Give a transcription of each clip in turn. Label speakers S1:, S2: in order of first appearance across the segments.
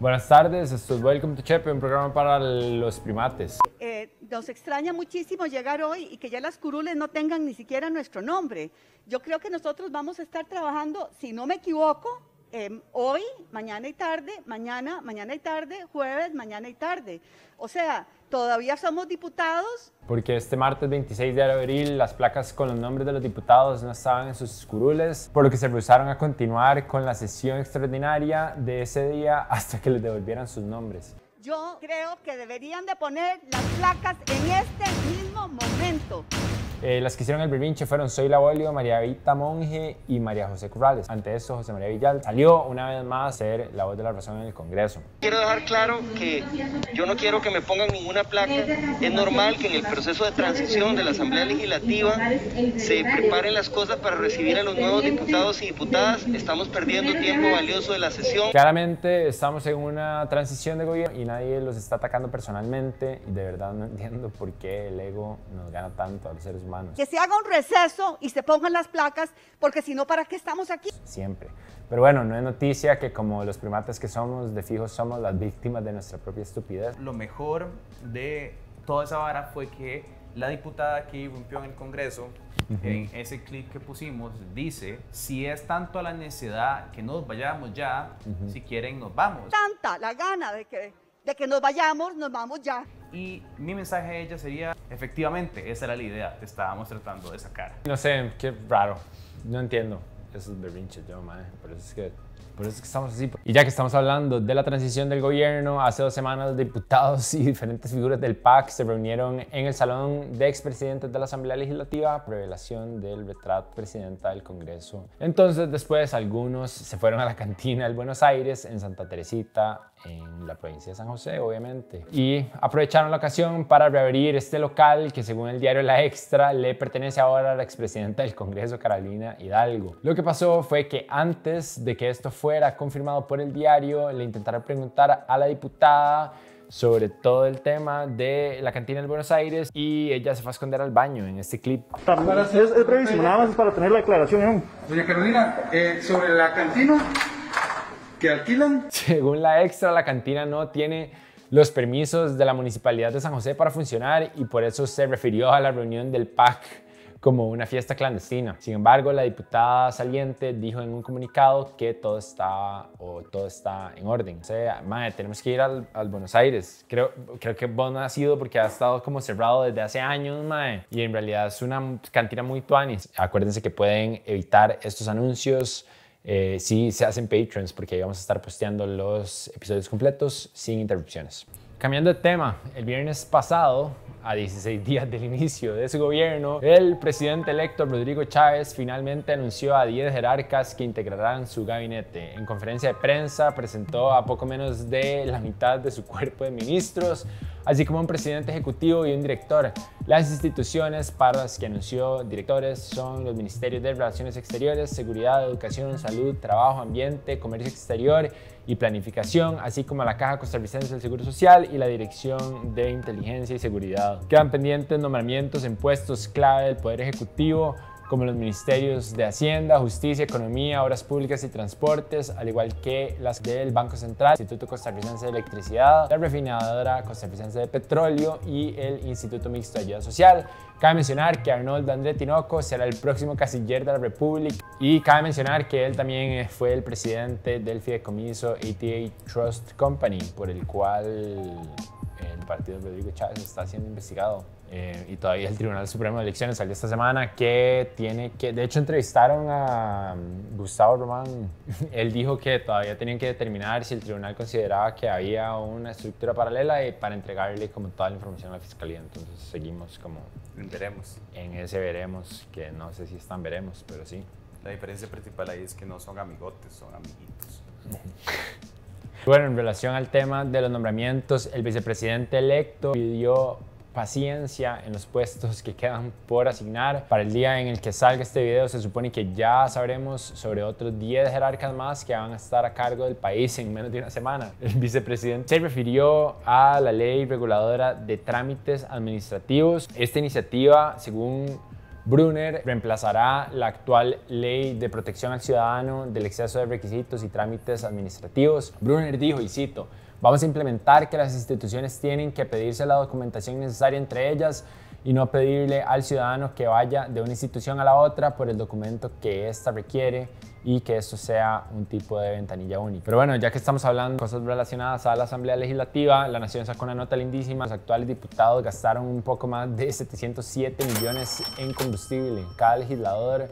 S1: Buenas tardes, esto es Welcome to Chepe, un programa para los primates.
S2: Eh, nos extraña muchísimo llegar hoy y que ya las curules no tengan ni siquiera nuestro nombre. Yo creo que nosotros vamos a estar trabajando, si no me equivoco, Em, hoy, mañana y tarde, mañana, mañana y tarde, jueves, mañana y tarde. O sea, todavía somos diputados.
S1: Porque este martes 26 de abril las placas con los nombres de los diputados no estaban en sus curules, por lo que se rehusaron a continuar con la sesión extraordinaria de ese día hasta que les devolvieran sus nombres.
S2: Yo creo que deberían de poner las placas en este mismo momento.
S1: Eh, las que hicieron el berrinche fueron Soy Bolio, María Vita Monge y María José Corrales. Ante eso, José María Villal salió una vez más a ser la voz de la razón en el Congreso.
S3: Quiero dejar claro que yo no quiero que me pongan ninguna placa. Es normal que en el proceso de transición de la Asamblea Legislativa se preparen las cosas para recibir a los nuevos diputados y diputadas. Estamos perdiendo tiempo valioso de la sesión.
S1: Claramente estamos en una transición de gobierno y nadie los está atacando personalmente y de verdad no entiendo por qué el ego nos gana tanto a los seres humanos
S2: que se haga un receso y se pongan las placas, porque si no, ¿para qué estamos aquí?
S1: Siempre. Pero bueno, no es noticia que como los primates que somos, de fijo somos las víctimas de nuestra propia estupidez.
S4: Lo mejor de toda esa vara fue que la diputada que irrumpió en el Congreso, en ese clip que pusimos, dice, si es tanto la necesidad que nos vayamos ya, si quieren nos vamos.
S2: Tanta la gana de que, de que nos vayamos, nos vamos ya.
S4: Y mi mensaje a ella sería, efectivamente, esa era la idea, te estábamos tratando de sacar.
S1: No sé, qué raro, no entiendo esos berrinches yo, madre, por eso es que por eso es que estamos así. Y ya que estamos hablando de la transición del gobierno, hace dos semanas diputados y diferentes figuras del PAC se reunieron en el salón de expresidentes de la Asamblea Legislativa, revelación del retrato presidenta del Congreso. Entonces después algunos se fueron a la cantina del Buenos Aires en Santa Teresita, en la provincia de San José, obviamente. Y aprovecharon la ocasión para reabrir este local que según el diario La Extra le pertenece ahora a la expresidenta del Congreso, Carolina Hidalgo. Lo que pasó fue que antes de que esto fuera fuera confirmado por el diario, le intentaron preguntar a la diputada sobre todo el tema de la cantina de Buenos Aires y ella se fue a esconder al baño en este clip.
S5: Es, es brevísimo, nada más para tener la declaración.
S6: Doña Carolina, eh, sobre la cantina que alquilan.
S1: Según la extra, la cantina no tiene los permisos de la Municipalidad de San José para funcionar y por eso se refirió a la reunión del PAC como una fiesta clandestina. Sin embargo, la diputada saliente dijo en un comunicado que todo está, o todo está en orden. O sea, madre, tenemos que ir al, Buenos Aires. Creo, creo que no ha sido porque ha estado como cerrado desde hace años, madre. Y en realidad es una cantina muy tuanis. Acuérdense que pueden evitar estos anuncios eh, si se hacen patrons, porque ahí vamos a estar posteando los episodios completos sin interrupciones. Cambiando de tema, el viernes pasado a 16 días del inicio de su gobierno, el presidente electo Rodrigo Chávez finalmente anunció a 10 jerarcas que integrarán su gabinete. En conferencia de prensa presentó a poco menos de la mitad de su cuerpo de ministros, así como un presidente ejecutivo y un director. Las instituciones para las que anunció directores son los Ministerios de Relaciones Exteriores, Seguridad, Educación, Salud, Trabajo, Ambiente, Comercio Exterior y Planificación, así como la Caja Costarricense del Seguro Social y la Dirección de Inteligencia y Seguridad. Quedan pendientes nombramientos en puestos clave del Poder Ejecutivo, como los ministerios de Hacienda, Justicia, Economía, Obras Públicas y Transportes, al igual que las del Banco Central, Instituto Costarricense de Electricidad, la Refinadora Costarricense de Petróleo y el Instituto Mixto de Ayuda Social. Cabe mencionar que Arnold André Tinoco será el próximo canciller de la República y cabe mencionar que él también fue el presidente del fideicomiso ATA Trust Company, por el cual el partido de Rodrigo Chávez está siendo investigado. Eh, y todavía el Tribunal Supremo de Elecciones salió esta semana que tiene que, de hecho entrevistaron a um, Gustavo Román, él dijo que todavía tenían que determinar si el tribunal consideraba que había una estructura paralela y para entregarle como toda la información a la fiscalía, entonces seguimos como...
S4: Veremos.
S1: En ese veremos, que no sé si están veremos, pero sí.
S4: La diferencia principal ahí es que no son amigotes, son amiguitos.
S1: Bueno, en relación al tema de los nombramientos, el vicepresidente electo pidió paciencia en los puestos que quedan por asignar. Para el día en el que salga este video se supone que ya sabremos sobre otros 10 jerarcas más que van a estar a cargo del país en menos de una semana. El vicepresidente se refirió a la ley reguladora de trámites administrativos. Esta iniciativa, según Brunner reemplazará la actual ley de protección al ciudadano del exceso de requisitos y trámites administrativos. Brunner dijo, y cito, vamos a implementar que las instituciones tienen que pedirse la documentación necesaria entre ellas y no pedirle al ciudadano que vaya de una institución a la otra por el documento que ésta requiere y que esto sea un tipo de ventanilla única. Pero bueno, ya que estamos hablando de cosas relacionadas a la Asamblea Legislativa, la Nación sacó una nota lindísima. Los actuales diputados gastaron un poco más de 707 millones en combustible. Cada legislador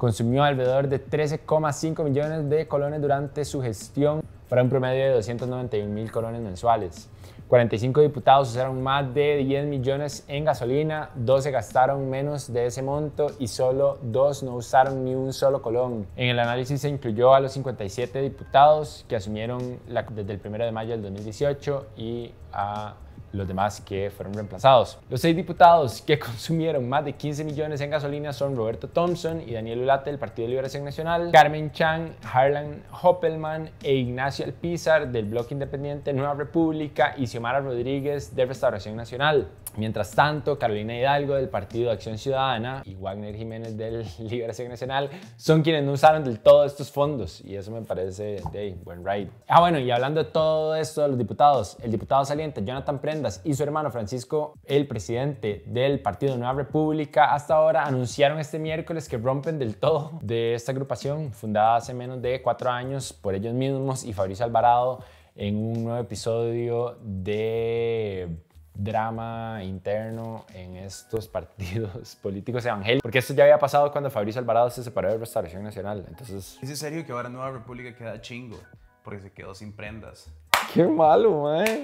S1: consumió alrededor de 13,5 millones de colones durante su gestión para un promedio de 291 mil colones mensuales. 45 diputados usaron más de 10 millones en gasolina, 12 gastaron menos de ese monto y solo 2 no usaron ni un solo colón. En el análisis se incluyó a los 57 diputados que asumieron la, desde el 1 de mayo del 2018 y a los demás que fueron reemplazados. Los seis diputados que consumieron más de 15 millones en gasolina son Roberto Thompson y Daniel Ulate del Partido de Liberación Nacional, Carmen Chang, Harlan Hoppelman e Ignacio Alpizar del Bloque Independiente Nueva República y Xiomara Rodríguez de Restauración Nacional. Mientras tanto, Carolina Hidalgo del Partido de Acción Ciudadana y Wagner Jiménez del Liberación Nacional son quienes no usaron del todo estos fondos y eso me parece de buen ride. Ah, bueno, y hablando de todo esto, los diputados, el diputado saliente Jonathan Prendas y su hermano Francisco, el presidente del Partido Nueva República, hasta ahora anunciaron este miércoles que rompen del todo de esta agrupación fundada hace menos de cuatro años por ellos mismos y Fabricio Alvarado en un nuevo episodio de drama interno en estos partidos políticos evangélicos. Porque esto ya había pasado cuando Fabricio Alvarado se separó de Restauración Nacional. Entonces...
S4: ¿Es en serio que ahora Nueva República queda chingo? Porque se quedó sin prendas.
S1: Qué malo, mae.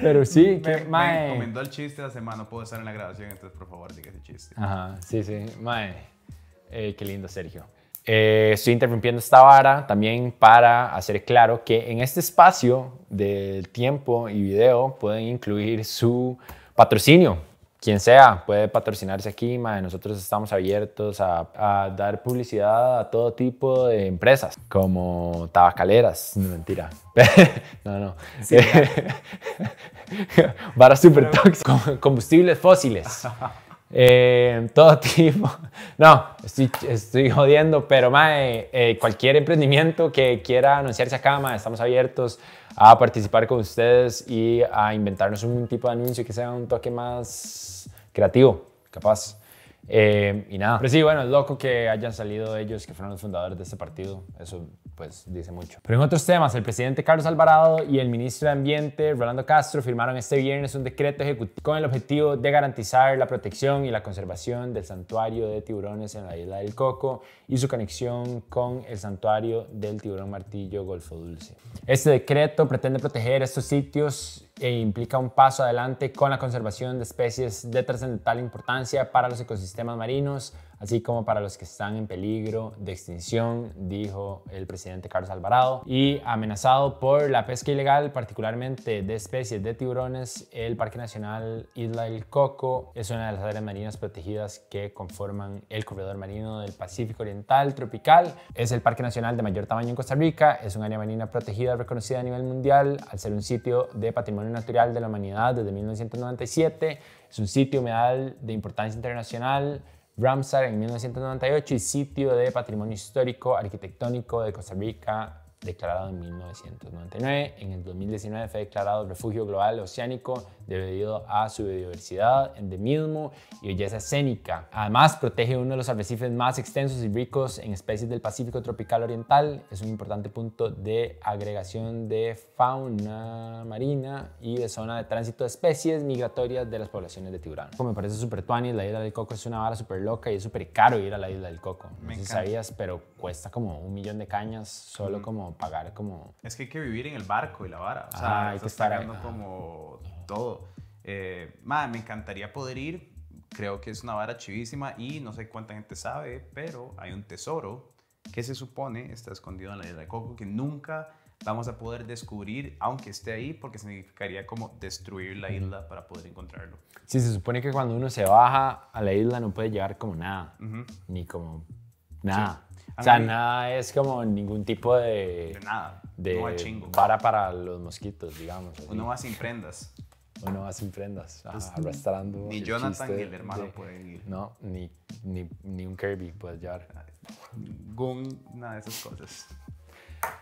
S1: Pero sí, que
S4: me,
S1: mae.
S4: me encomendó el chiste la semana, no puedo estar en la grabación, entonces por favor diga ese chiste.
S1: Ajá, sí, sí, mae. Eh, qué lindo, Sergio. Eh, estoy interrumpiendo esta vara también para hacer claro que en este espacio del tiempo y video pueden incluir su patrocinio. Quien sea puede patrocinarse aquí, mae. nosotros estamos abiertos a, a dar publicidad a todo tipo de empresas, como tabacaleras, no mentira. no, no. Varas super tóxicas, combustibles fósiles. Eh, todo tipo. No, estoy, estoy jodiendo, pero mae, eh, cualquier emprendimiento que quiera anunciarse acá, mae, estamos abiertos a participar con ustedes y a inventarnos un tipo de anuncio que sea un toque más creativo, capaz. Eh, y nada. Pero sí, bueno, es loco que hayan salido ellos, que fueron los fundadores de este partido. Eso, pues, dice mucho. Pero en otros temas, el presidente Carlos Alvarado y el ministro de Ambiente, Rolando Castro, firmaron este viernes un decreto ejecutivo con el objetivo de garantizar la protección y la conservación del santuario de tiburones en la isla del Coco y su conexión con el santuario del tiburón martillo Golfo Dulce. Este decreto pretende proteger estos sitios e implica un paso adelante con la conservación de especies de trascendental importancia para los ecosistemas marinos, así como para los que están en peligro de extinción, dijo el presidente Carlos Alvarado. Y amenazado por la pesca ilegal, particularmente de especies de tiburones, el Parque Nacional Isla del Coco es una de las áreas marinas protegidas que conforman el corredor marino del Pacífico Oriental Tropical. Es el parque nacional de mayor tamaño en Costa Rica, es un área marina protegida reconocida a nivel mundial al ser un sitio de patrimonio natural de la humanidad desde 1997. Es un sitio humedal de importancia internacional Ramsar en 1998 y sitio de patrimonio histórico arquitectónico de Costa Rica declarado en 1999. En el 2019 fue declarado refugio global oceánico debido a su biodiversidad, endemismo y belleza escénica. Además, protege uno de los arrecifes más extensos y ricos en especies del Pacífico tropical oriental. Es un importante punto de agregación de fauna marina y de zona de tránsito de especies migratorias de las poblaciones de tiburón. Como me parece súper tuanis, la isla del Coco es una vara súper loca y es súper caro ir a la isla del Coco. No sé si sabías, pero cuesta como un millón de cañas solo como pagar como...
S4: Es que hay que vivir en el barco y la vara. O sea,
S1: Ajá, hay que estar ahí,
S4: pagando
S1: ajá.
S4: como todo. Eh, ma, me encantaría poder ir. Creo que es una vara chivísima y no sé cuánta gente sabe, pero hay un tesoro que se supone está escondido en la isla de Coco que nunca vamos a poder descubrir, aunque esté ahí, porque significaría como destruir la isla para poder encontrarlo.
S1: Sí, se supone que cuando uno se baja a la isla no puede llevar como nada, ni como nada.
S4: A
S1: O sea,
S4: mí-
S1: nada es como ningún tipo de,
S4: De nada,
S1: de
S4: no chingo.
S1: vara para los mosquitos, digamos. así.
S4: Uno va sin prendas.
S1: uno hace prendas, ajá, arrastrando.
S4: Ni Jonathan ni el hermano
S1: de-
S4: pueden ir.
S1: No, ni, ni, ni un Kirby puede llevar.
S4: Gun, nada de esas cosas.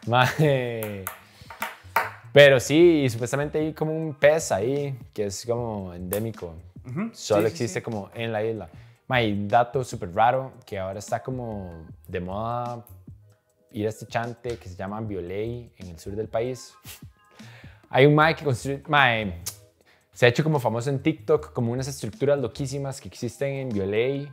S1: Mae. Pero sí, y supuestamente hay como un pez ahí que es como endémico. Solo
S4: sí, sí,
S1: existe
S4: sí.
S1: como en la isla. Un dato súper raro que ahora está como de moda ir a este chante que se llama Violey en el sur del país. Hay un mae que construye, mae, se ha hecho como famoso en TikTok como unas estructuras loquísimas que existen en Violey.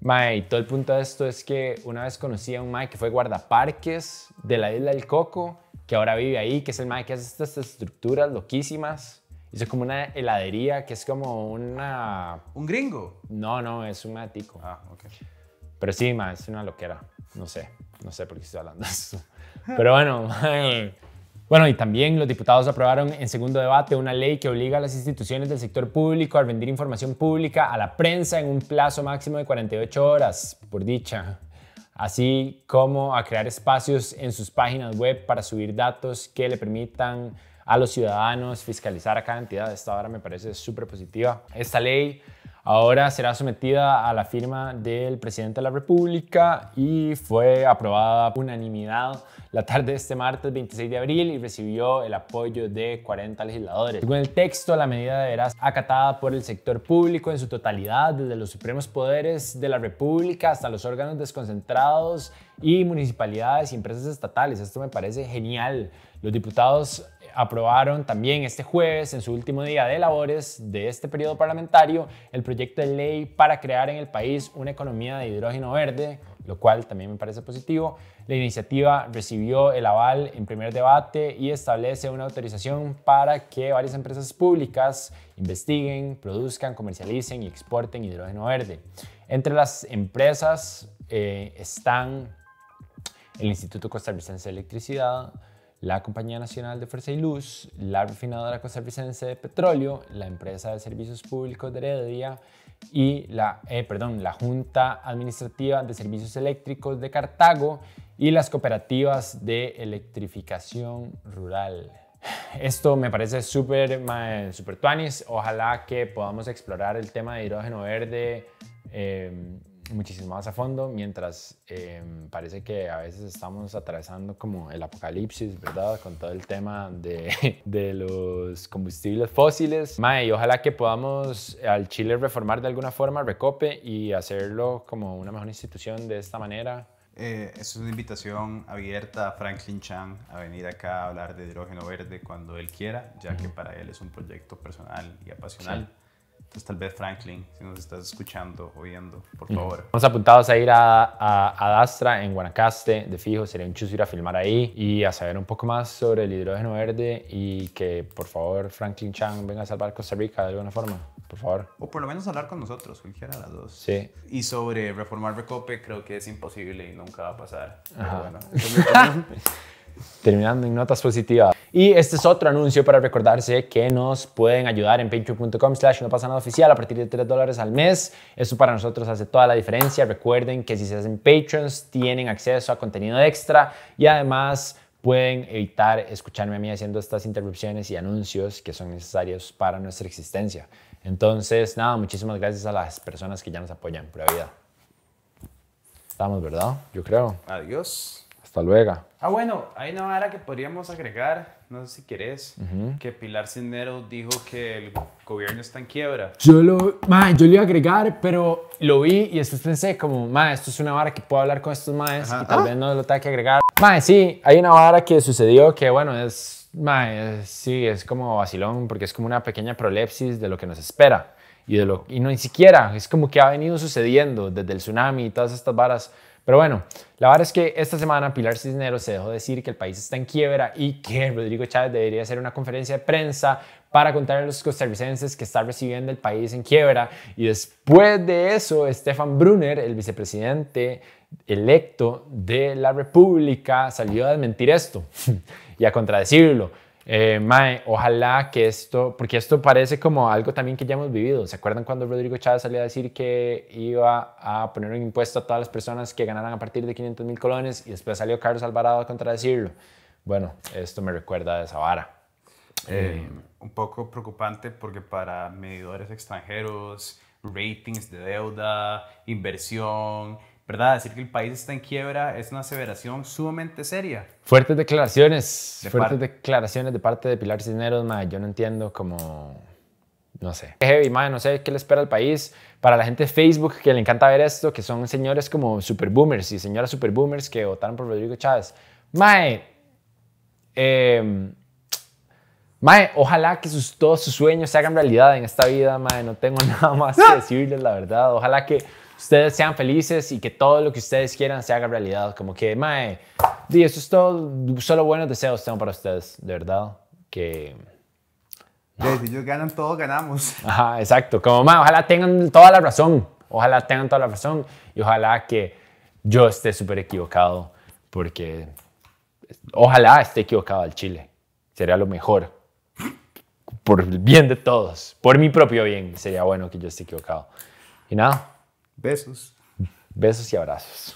S1: Mae, y todo el punto de esto es que una vez conocí a un mae que fue guardaparques de la isla del Coco, que ahora vive ahí, que es el mae que hace estas estructuras loquísimas. Hizo como una heladería que es como una...
S4: ¿Un gringo?
S1: No, no, es un matico.
S4: Ah, ok.
S1: Pero sí, ma, es una loquera. No sé, no sé por qué estoy hablando de esto. Pero bueno, bueno, y también los diputados aprobaron en segundo debate una ley que obliga a las instituciones del sector público a rendir información pública a la prensa en un plazo máximo de 48 horas, por dicha. Así como a crear espacios en sus páginas web para subir datos que le permitan a los ciudadanos fiscalizar a cada entidad. Esta ahora me parece súper positiva. Esta ley ahora será sometida a la firma del presidente de la República y fue aprobada por unanimidad la tarde de este martes 26 de abril y recibió el apoyo de 40 legisladores. Según el texto, la medida deberá ser acatada por el sector público en su totalidad, desde los supremos poderes de la República hasta los órganos desconcentrados y municipalidades y empresas estatales. Esto me parece genial. Los diputados aprobaron también este jueves, en su último día de labores de este periodo parlamentario, el proyecto de ley para crear en el país una economía de hidrógeno verde, lo cual también me parece positivo. La iniciativa recibió el aval en primer debate y establece una autorización para que varias empresas públicas investiguen, produzcan, comercialicen y exporten hidrógeno verde. Entre las empresas eh, están el Instituto Costarricense de Electricidad, la Compañía Nacional de Fuerza y Luz, la Refinadora Costarricense de Petróleo, la Empresa de Servicios Públicos de Heredia y la, eh, perdón, la Junta Administrativa de Servicios Eléctricos de Cartago y las cooperativas de electrificación rural. Esto me parece súper súper tuanis. Ojalá que podamos explorar el tema de hidrógeno verde eh, muchísimo más a fondo, mientras eh, parece que a veces estamos atravesando como el apocalipsis, ¿verdad? Con todo el tema de, de los combustibles fósiles. Mae, y ojalá que podamos al Chile reformar de alguna forma Recope y hacerlo como una mejor institución de esta manera.
S4: Eh, es una invitación abierta a Franklin Chan a venir acá a hablar de hidrógeno verde cuando él quiera, ya que para él es un proyecto personal y apasional. Entonces tal vez Franklin, si nos estás escuchando o viendo, por favor.
S1: Estamos apuntados a ir a, a, a Dastra en Guanacaste, de fijo, sería un chuzo ir a filmar ahí y a saber un poco más sobre el hidrógeno verde y que por favor Franklin Chan venga a salvar Costa Rica de alguna forma, por favor.
S4: O por lo menos hablar con nosotros, cualquiera de las dos.
S1: Sí.
S4: Y sobre reformar Recope, creo que es imposible y nunca va a pasar. Pero bueno,
S1: Terminando en notas positivas. Y este es otro anuncio para recordarse que nos pueden ayudar en patreon.com slash no pasa nada oficial a partir de 3 dólares al mes. Eso para nosotros hace toda la diferencia. Recuerden que si se hacen patrons tienen acceso a contenido extra y además pueden evitar escucharme a mí haciendo estas interrupciones y anuncios que son necesarios para nuestra existencia. Entonces, nada, muchísimas gracias a las personas que ya nos apoyan. Pura vida. Estamos, ¿verdad? Yo creo.
S4: Adiós.
S1: Hasta luego.
S4: Ah, bueno, hay una vara que podríamos agregar, no sé si querés, que Pilar Cisneros dijo que el gobierno está en quiebra.
S1: Yo lo, ma, yo lo iba a agregar, pero lo vi y después pensé como, ma, esto es una vara que puedo hablar con estos maes y tal vez no lo tenga que agregar. Ma, sí, hay una vara que sucedió que, bueno, es, ma, es- sí, es como vacilón porque es como una pequeña prolepsis de lo que nos espera y de lo, y no ni siquiera, es como que ha venido sucediendo desde el tsunami y todas estas varas. Pero bueno, la verdad es que esta semana Pilar Cisneros se dejó decir que el país está en quiebra y que Rodrigo Chávez debería hacer una conferencia de prensa para contar a los costarricenses que está recibiendo el país en quiebra. Y después de eso, Stefan Brunner, el vicepresidente electo de la República, salió a desmentir esto y a contradecirlo. Eh, mae, ojalá que esto, porque esto parece como algo también que ya hemos vivido. ¿Se acuerdan cuando Rodrigo Chávez salió a decir que iba a poner un impuesto a todas las personas que ganaran a partir de 500 mil colones y después salió Carlos Alvarado a contradecirlo? Bueno, esto me recuerda a esa vara.
S4: Eh, un poco preocupante porque para medidores extranjeros, ratings de deuda, inversión, ¿verdad? Decir que el país está en quiebra es una aseveración sumamente seria.
S1: Fuertes declaraciones,
S4: De
S1: fuertes declaraciones de parte de Pilar Cisneros, mae, yo no entiendo cómo, no sé. Heavy, mae, no sé qué le espera al país. Para la gente de Facebook que le encanta ver esto, que son señores como super boomers y señoras super boomers que votaron por Rodrigo Chávez. Mae, eh, mae, ojalá que sus, todos sus sueños se hagan realidad en esta vida, mae, no tengo nada más que decirles, la verdad. Ojalá que ustedes sean felices y que todo lo que ustedes quieran se haga realidad. Como que, mae, di, eso es todo, solo buenos deseos tengo para ustedes, de verdad. Que,
S4: Ya, Si ellos ganan, todos ganamos.
S1: ajá, exacto. Como, mae, ojalá tengan toda la razón. Ojalá tengan toda la razón y ojalá que yo esté súper equivocado porque ojalá esté equivocado al Chile. Sería lo mejor. Por el bien de todos. Por mi propio bien. Sería bueno que yo esté equivocado. Y nada,
S4: Besos.
S1: besos y abrazos.